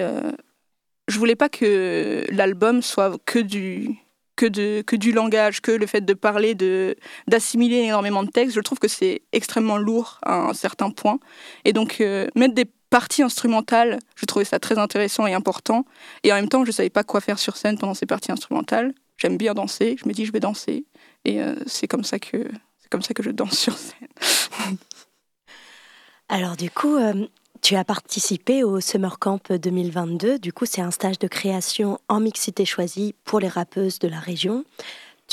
je voulais pas que l'album soit que du, que, de, que du langage, que le fait de parler, de, d'assimiler énormément de textes, je trouve que c'est extrêmement lourd à un certain point. Et donc, euh, mettre des parties instrumentales, je trouvais ça très intéressant et important. Et en même temps, je ne savais pas quoi faire sur scène pendant ces parties instrumentales. J'aime bien danser, je me dis je vais danser. Et euh, c'est, comme ça que, c'est comme ça que je danse sur scène. Alors du coup, euh, tu as participé au Summer Camp 2022. Du coup, c'est un stage de création en mixité choisie pour les rappeuses de la région.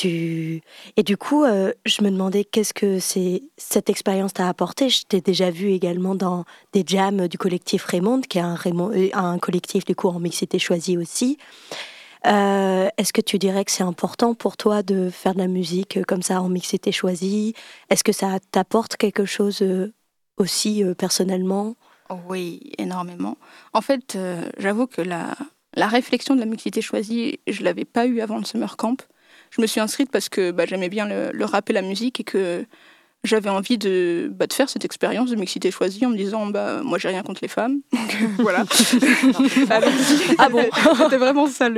Et du coup, euh, je me demandais qu'est-ce que c'est cette expérience t'a apporté. Je t'ai déjà vu également dans des jams du collectif Raymond, qui est un, euh, collectif du coup en mixité choisie aussi. Est-ce que tu dirais que c'est important pour toi de faire de la musique comme ça en mixité choisie? Est-ce que ça t'apporte quelque chose aussi personnellement oui, énormément. En fait, euh, j'avoue que la, la réflexion de la mixité choisie, je l'avais pas eue avant le summer camp. Je me suis inscrite parce que bah, j'aimais bien le, le, rap et la musique et que j'avais envie de, bah, de, faire cette expérience de mixité choisie en me disant bah, moi j'ai rien contre les femmes. voilà. ah bon C'était vraiment ça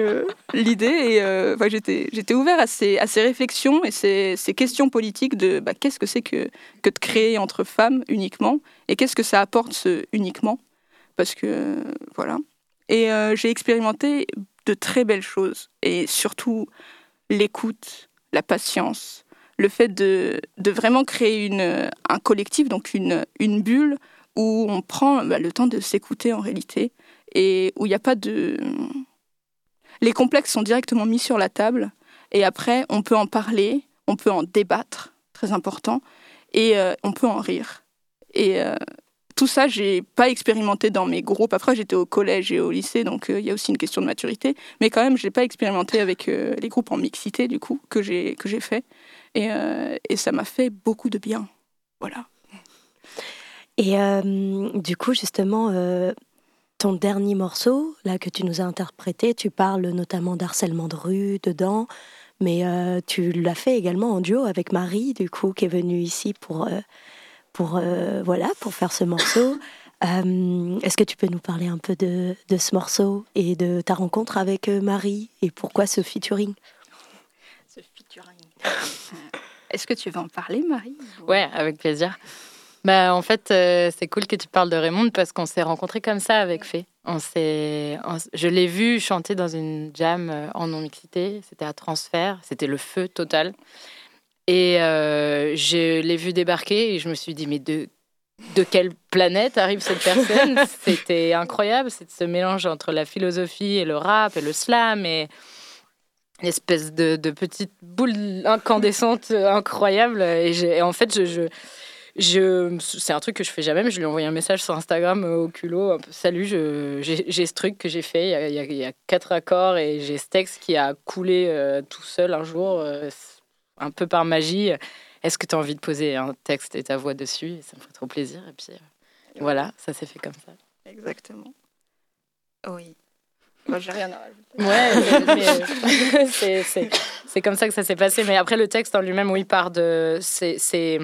l'idée. Et euh, j'étais ouvert à ces, à ces réflexions et ces, ces questions politiques de bah, qu'est-ce que c'est que, que de créer entre femmes uniquement et qu'est-ce que ça apporte ce uniquement? Parce que voilà. Et euh, j'ai expérimenté de très belles choses et surtout l'écoute, la patience le fait de, vraiment créer un collectif, donc une, bulle où on prend bah, le temps de s'écouter en réalité et où il n'y a pas de... Les complexes sont directement mis sur la table et après on peut en parler, on peut en débattre, très important, et euh, on peut en rire. Et euh, tout ça, j'ai pas expérimenté dans mes groupes. Après, j'étais au collège et au lycée, donc il y a aussi une question de maturité. Mais quand même, je n'ai pas expérimenté avec les groupes en mixité, du coup, que j'ai fait. Et, et ça m'a fait beaucoup de bien. Voilà. Et du coup, justement, ton dernier morceau, là, que tu nous as interprété, tu parles notamment d'harcèlement de rue dedans, mais euh, tu l'as fait également en duo avec Marie, du coup, qui est venue ici pour, euh, pour, euh, voilà, pour faire ce morceau. Est-ce que tu peux nous parler un peu de, de, ce morceau et de ta rencontre avec Marie et pourquoi Ce featuring? Est-ce que tu veux en parler, Marie Ouais, avec plaisir. Bah, en fait, euh, c'est cool que tu parles de Raymond parce qu'on s'est rencontrés comme ça avec Fé. On s'est, je l'ai vu chanter dans une jam euh, en non-mixité. C'était à transfert. C'était le feu total. Et euh, je l'ai vu débarquer et je me suis dit, mais de, de quelle planète arrive cette personne? C'était incroyable. C'est ce mélange entre la philosophie et le rap et le slam et une espèce de, petite boule incandescente incroyable. Et, et en fait, je, je je, c'est un truc que je fais jamais, mais je lui ai envoyé un message sur Instagram euh, au culot. Salut, j'ai ce truc que j'ai fait. Il y, a, quatre accords et j'ai ce texte qui a coulé euh, tout seul un jour, euh, un peu par magie. Est-ce que tu as envie de poser un texte et ta voix dessus? Ça me ferait trop plaisir. Et puis voilà, ça s'est fait comme ça. Exactement. Oui. Moi. Ouais, c'est comme ça que ça s'est passé. Mais après, le texte en lui-même, oui, part de. C'est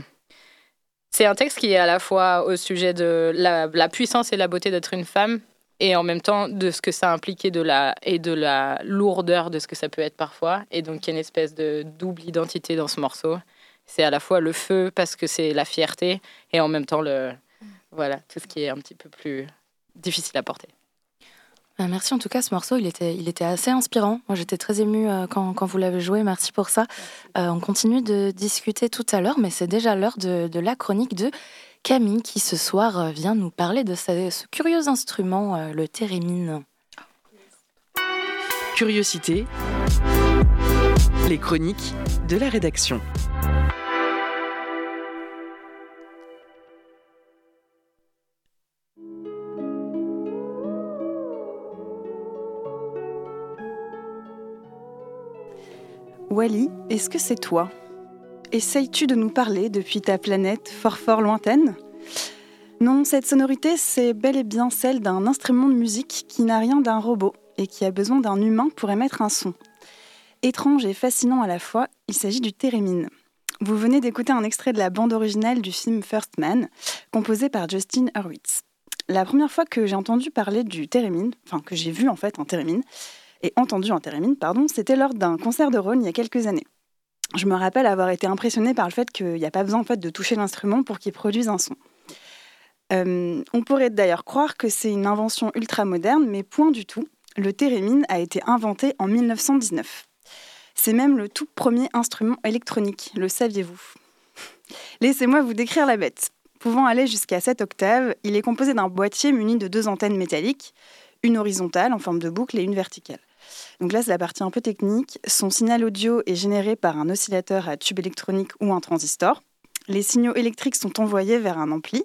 un texte qui est à la fois au sujet de la, puissance et la beauté d'être une femme, et en même temps de ce que ça impliquait de la, et de la lourdeur de ce que ça peut être parfois. Et donc, il y a une espèce de double identité dans ce morceau. C'est à la fois le feu parce que c'est la fierté, et en même temps, le, voilà, tout ce qui est un petit peu plus difficile à porter. Euh, merci en tout cas, ce morceau, il était, il était assez inspirant. Moi, j'étais très émue euh, quand, quand, vous l'avez joué. Merci pour ça. Euh, on continue de discuter tout à l'heure, mais c'est déjà l'heure de, de, la chronique de Camille qui ce soir vient nous parler de ce curieux instrument, le thérémine. Curiosité, les chroniques de la rédaction. Wally, est-ce que c'est toi? Essayes-tu de nous parler depuis ta planète fort fort lointaine? Non, cette sonorité, c'est bel et bien celle d'un instrument de musique qui n'a rien d'un robot et qui a besoin d'un humain pour émettre un son. Étrange et fascinant à la fois, il s'agit du thérémine. Vous venez d'écouter un extrait de la bande originale du film First Man, composé par Justin Hurwitz. La première fois que j'ai entendu parler du thérémine, enfin que j'ai vu en fait un thérémine, et entendu en thérémine, pardon, c'était lors d'un concert de Rhône il y a quelques années. Je me rappelle avoir été impressionnée par le fait qu'il n'y a pas besoin en fait, de toucher l'instrument pour qu'il produise un son. Euh, on pourrait d'ailleurs croire que c'est une invention ultra moderne, mais point du tout. Le thérémine a été inventé en 1919. C'est même le tout premier instrument électronique, le saviez-vous? Laissez-moi vous décrire la bête. Pouvant aller jusqu'à 7 octaves, il est composé d'un boîtier muni de deux antennes métalliques, une horizontale en forme de boucle et une verticale. Donc là, c'est la partie un peu technique. Son signal audio est généré par un oscillateur à tube électronique ou un transistor. Les signaux électriques sont envoyés vers un ampli.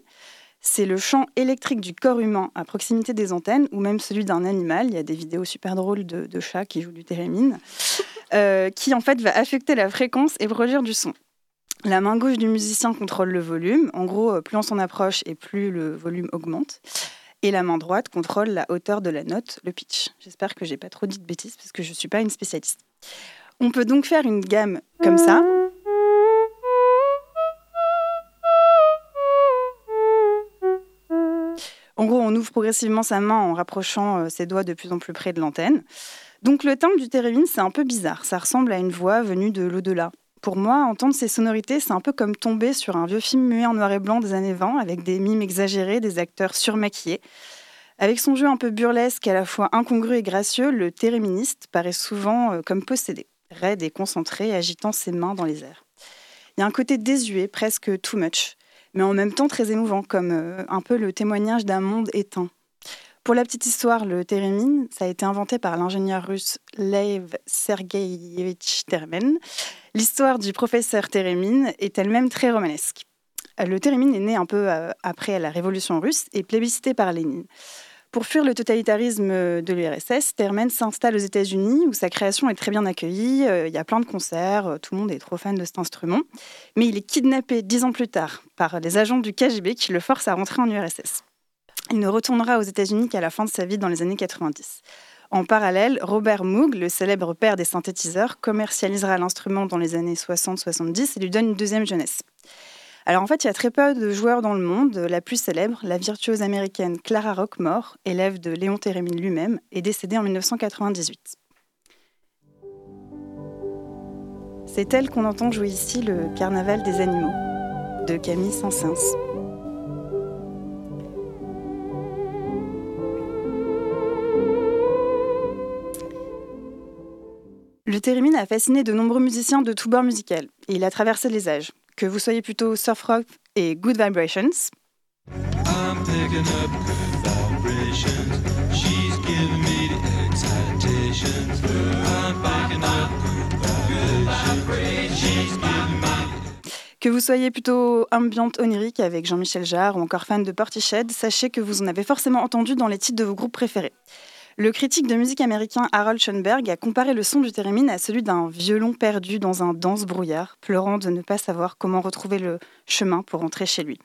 C'est le champ électrique du corps humain à proximité des antennes ou même celui d'un animal. Il y a des vidéos super drôles de, chats qui jouent du thérémine, euh, qui en fait va affecter la fréquence et produire du son. La main gauche du musicien contrôle le volume. En gros, plus on s'en approche et plus le volume augmente et la main droite contrôle la hauteur de la note, le pitch. J'espère que j'ai pas trop dit de bêtises parce que je suis pas une spécialiste. On peut donc faire une gamme comme ça. En gros, on ouvre progressivement sa main en rapprochant euh, ses doigts de plus en plus près de l'antenne. Donc le timbre du thérémine, c'est un peu bizarre. Ça ressemble à une voix venue de l'au-delà. Pour moi, entendre ces sonorités, c'est un peu comme tomber sur un vieux film muet en noir et blanc des années 20, avec des mimes exagérés, des acteurs surmaquillés. Avec son jeu un peu burlesque, à la fois incongru et gracieux, le théréministe paraît souvent euh, comme possédé, raide et concentré, agitant ses mains dans les airs. Il y a un côté désuet, presque too much, mais en même temps très émouvant, comme euh, un peu le témoignage d'un monde éteint. Pour la petite histoire, le thérémine, ça a été inventé par l'ingénieur russe Lev Sergeyevich Termen. L'histoire du professeur Térémine est elle-même très romanesque. Le térémine est né un peu après la révolution russe et plébiscité par Lénine. Pour fuir le totalitarisme de l'URSS, Termen s'installe aux États-Unis où sa création est très bien accueillie. Euh, il y a plein de concerts, euh, tout le monde est trop fan de cet instrument. Mais il est kidnappé dix ans plus tard par les agents du KGB qui le forcent à rentrer en URSS. Il ne retournera aux États-Unis qu'à la fin de sa vie dans les années 90. En parallèle, Robert Moog, le célèbre père des synthétiseurs, commercialisera l'instrument dans les années 60-70 et lui donne une deuxième jeunesse. Alors en fait, il y a très peu de joueurs dans le monde. La plus célèbre, la virtuose américaine Clara Rockmore, élève de Léon Thérémine lui-même, est décédée en 1998. C'est elle qu'on entend jouer ici le Carnaval des animaux de Camille Saint-Saëns. Le thérémine a fasciné de nombreux musiciens de tous bords musical et il a traversé les âges que vous soyez plutôt surf rock et good vibrations. Que vous soyez plutôt ambiante onirique avec Jean-Michel Jarre ou encore fan de Portiched, sachez que vous en avez forcément entendu dans les titres de vos groupes préférés. Le critique de musique américain Harold Schoenberg a comparé le son du thérémine à celui d'un violon perdu dans un dense brouillard, pleurant de ne pas savoir comment retrouver le chemin pour rentrer chez lui.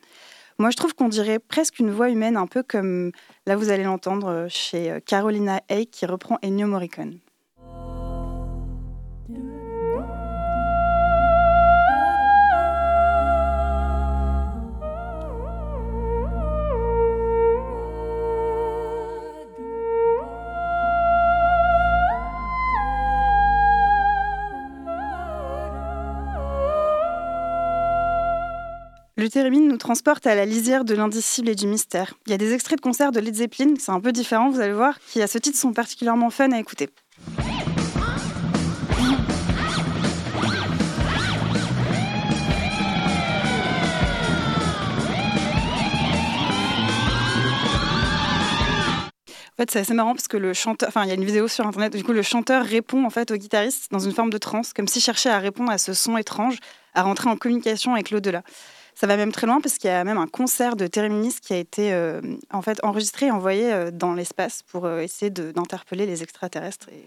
Moi, je trouve qu'on dirait presque une voix humaine, un peu comme là vous allez l'entendre chez Carolina Hay qui reprend Ennio Morricone. Le Thérémine nous transporte à la lisière de l'indicible et du mystère. Il y a des extraits de concerts de Led Zeppelin, c'est un peu différent, vous allez voir, qui à ce titre sont particulièrement fun à écouter. En fait, c'est assez marrant parce que le chanteur, enfin, il y a une vidéo sur internet. Du coup, le chanteur répond en fait au guitariste dans une forme de transe, comme s'il cherchait à répondre à ce son étrange, à rentrer en communication avec l'au-delà. Ça va même très loin parce qu'il y a même un concert de Téréminis qui a été euh, en fait enregistré et envoyé euh, dans l'espace pour euh, essayer d'interpeller les extraterrestres. Et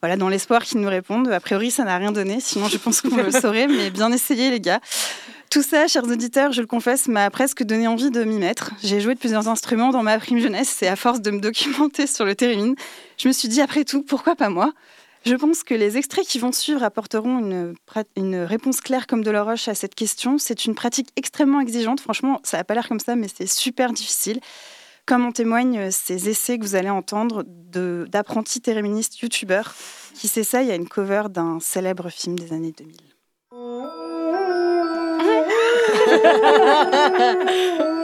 voilà, dans l'espoir qu'ils nous répondent. A priori, ça n'a rien donné, sinon je pense qu'on le saurait, mais bien essayé les gars. Tout ça, chers auditeurs, je le confesse, m'a presque donné envie de m'y mettre. J'ai joué de plusieurs instruments dans ma prime jeunesse et à force de me documenter sur le Térémine, je me suis dit, après tout, pourquoi pas moi? Je pense que les extraits qui vont suivre apporteront une, réponse claire comme de la roche à cette question. C'est une pratique extrêmement exigeante. Franchement, ça n'a pas l'air comme ça, mais c'est super difficile. Comme en témoignent ces essais que vous allez entendre d'apprentis téréministes youtubeurs qui s'essayent à une cover d'un célèbre film des années 2000.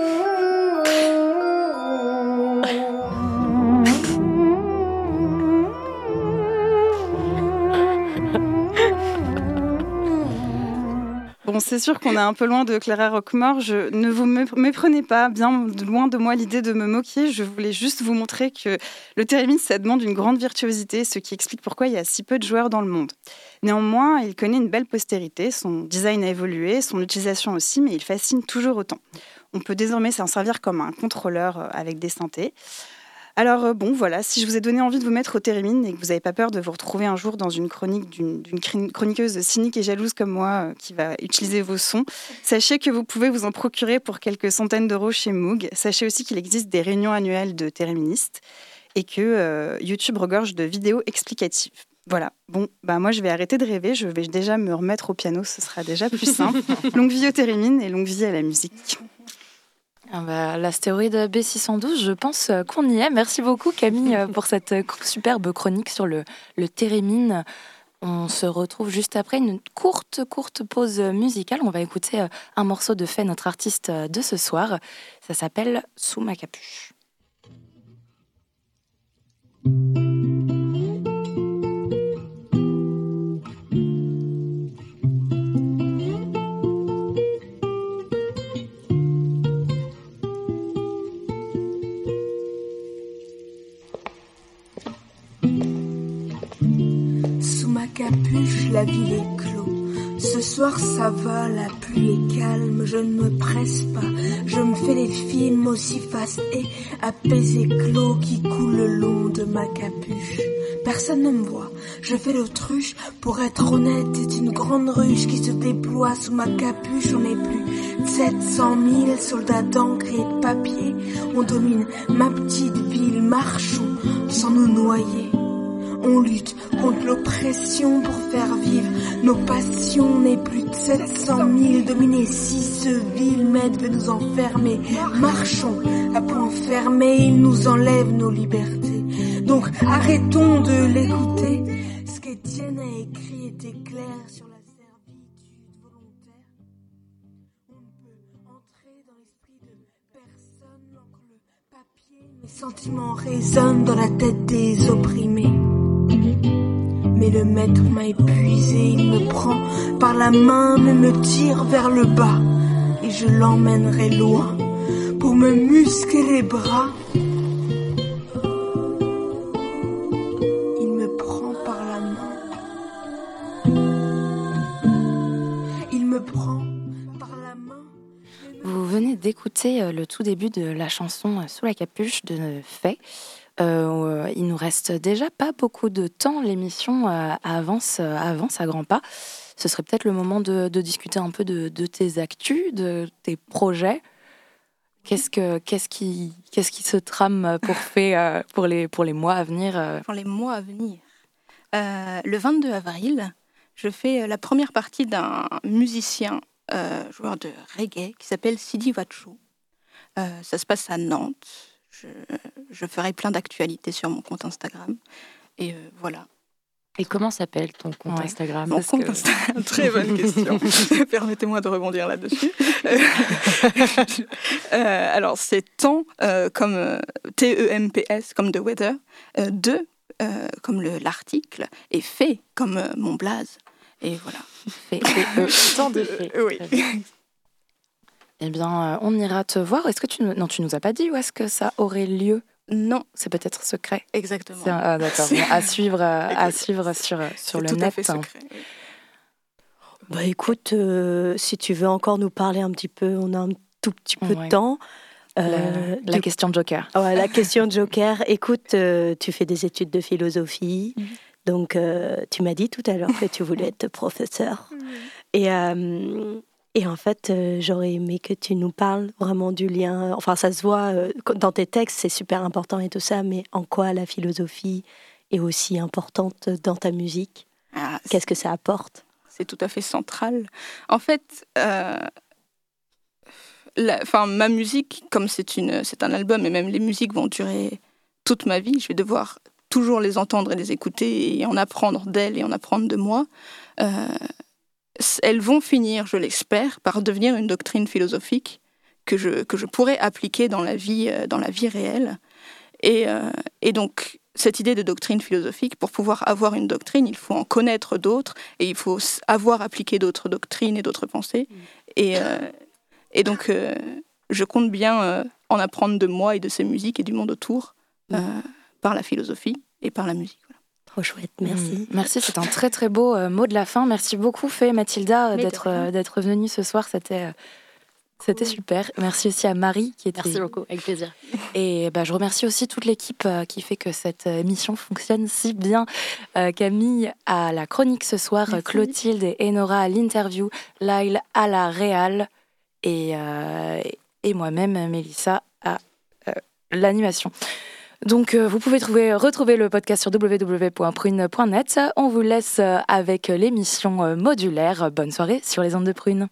Bon, c'est sûr qu'on est un peu loin de Clara Rockmore. Je, ne vous méprenez pas, bien loin de moi l'idée de me moquer. Je voulais juste vous montrer que le thérémine, ça demande une grande virtuosité, ce qui explique pourquoi il y a si peu de joueurs dans le monde. Néanmoins, il connaît une belle postérité. Son design a évolué, son utilisation aussi, mais il fascine toujours autant. On peut désormais s'en servir comme un contrôleur euh, avec des synthés. Alors euh, bon, voilà, si je vous ai donné envie de vous mettre au térémine et que vous n'avez pas peur de vous retrouver un jour dans une chronique d'une chroniqueuse cynique et jalouse comme moi euh, qui va utiliser vos sons, sachez que vous pouvez vous en procurer pour quelques centaines d'euros chez Moog. Sachez aussi qu'il existe des réunions annuelles de téréministes et que euh, YouTube regorge de vidéos explicatives. Voilà. Bon, bah moi je vais arrêter de rêver, je vais déjà me remettre au piano, ce sera déjà plus simple. longue vie au térémine et longue vie à la musique. Ah bah, l'astéroïde B612, je pense qu'on y est. Merci beaucoup Camille pour cette superbe chronique sur le, le térémine. On se retrouve juste après une courte, courte pause musicale. On va écouter un morceau de fait notre artiste de ce soir. Ça s'appelle Sous ma capuche. La ville est clos. Ce soir ça va, la pluie est calme, je ne me presse pas, je me fais les films aussi fast et apaisés clos qui coulent le long de ma capuche. Personne ne me voit, je fais l'autruche, pour être honnête, c'est une grande ruche qui se déploie sous ma capuche, on est plus de 700 000 soldats d'encre et de papier, on domine ma petite ville, marchons sans nous noyer. On lutte contre l'oppression pour faire vivre nos passions. On est plus de 700 000 dominés. Si ce vil maître veut nous enfermer, marchons à point fermé. Il nous enlève nos libertés. Donc arrêtons de l'écouter. Ce qu'Étienne a écrit était clair sur la servitude volontaire. On peut entrer dans l'esprit de personne. Papier, mes sentiments résonnent dans la tête des opprimés. Mais le maître m'a épuisé, il me prend par la main, mais me tire vers le bas. Et je l'emmènerai loin pour me muscler les bras. Il me prend par la main. Il me prend par la main. Vous venez d'écouter euh, le tout début de la chanson euh, Sous la capuche de Faye. Euh, il nous reste déjà pas beaucoup de temps. L'émission avance, avance à grands pas. Ce serait peut-être le moment de, discuter un peu de, tes actus, de tes projets. Qu'est-ce, que, qu'est-ce, qui, qu'est-ce qui se trame pour, faire, pour, les, pour les mois à venir Pour les mois à venir. le 22 avril, je fais la première partie d'un musicien euh, joueur de reggae qui s'appelle Sidi Vacho. Euh, ça se passe à Nantes. Je, ferai plein d'actualités sur mon compte Instagram. Et euh, voilà. Et comment s'appelle ton compte Instagram Mon compte Instagram, très bonne question. Permettez-moi de rebondir là-dessus. alors, c'est temps comme T-E-M-P-S, comme The Weather, de comme l'article, et fait comme mon blaze. Et voilà. Fait, tant de fait. Oui. Eh bien, euh, on ira te voir. Est-ce que tu non, tu nous as pas dit où est-ce que ça aurait lieu? Non, c'est peut-être secret. Exactement. Ah, d'accord. à suivre, euh, à suivre sur sur le tout net. À fait secret, Bah écoute, euh, si tu veux encore nous parler un petit peu, on a un tout petit peu de temps. la, question de Joker. Ouais, la question de Joker. Écoute, tu fais des études de philosophie. Mhm. Donc, euh, tu m'as dit tout à l'heure que tu voulais être professeur. Et, euh, et en fait, euh, j'aurais aimé que tu nous parles vraiment du lien. Enfin, ça se voit dans tes textes, c'est super important et tout ça, mais en quoi la philosophie est aussi importante dans ta musique? Ah, Qu'est-ce que ça apporte? C'est tout à fait central. En fait, enfin, ma musique, comme c'est un album et même les musiques vont durer toute ma vie, je vais devoir toujours les entendre et les écouter et en apprendre d'elles et en apprendre de moi, euh, elles vont finir, je l'espère, par devenir une doctrine philosophique que je, que je pourrais appliquer dans la vie, euh, dans la vie réelle. Et, euh, et donc, cette idée de doctrine philosophique, pour pouvoir avoir une doctrine, il faut en connaître d'autres et il faut avoir appliqué d'autres doctrines et d'autres pensées. Et, et donc, je compte bien en apprendre de moi et de ces musiques et du monde autour par la philosophie et par la musique. Trop chouette, merci. Mm. merci, c'est un très très beau euh, mot de la fin. Merci beaucoup, Fée Mathilda, d'être euh, d'être venue ce soir. C'était euh, c'était super. Merci aussi à Marie qui était. Merci beaucoup, avec plaisir. Et bah, je remercie aussi toute l'équipe qui fait que cette émission fonctionne si bien. Camille à la chronique ce soir, Clotilde et Enora à l'interview, Lyle à la réal et, et moi-même, Mélissa, à l'animation. Donc euh, vous pouvez trouver, retrouver le podcast sur www.prune.net. On vous laisse euh, avec l'émission euh, modulaire. Bonne soirée sur les ondes de prune.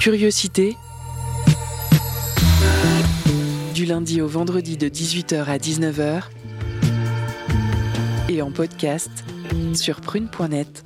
Curiosité. Du lundi au vendredi de 18h à 19h. Et en podcast sur prune.net.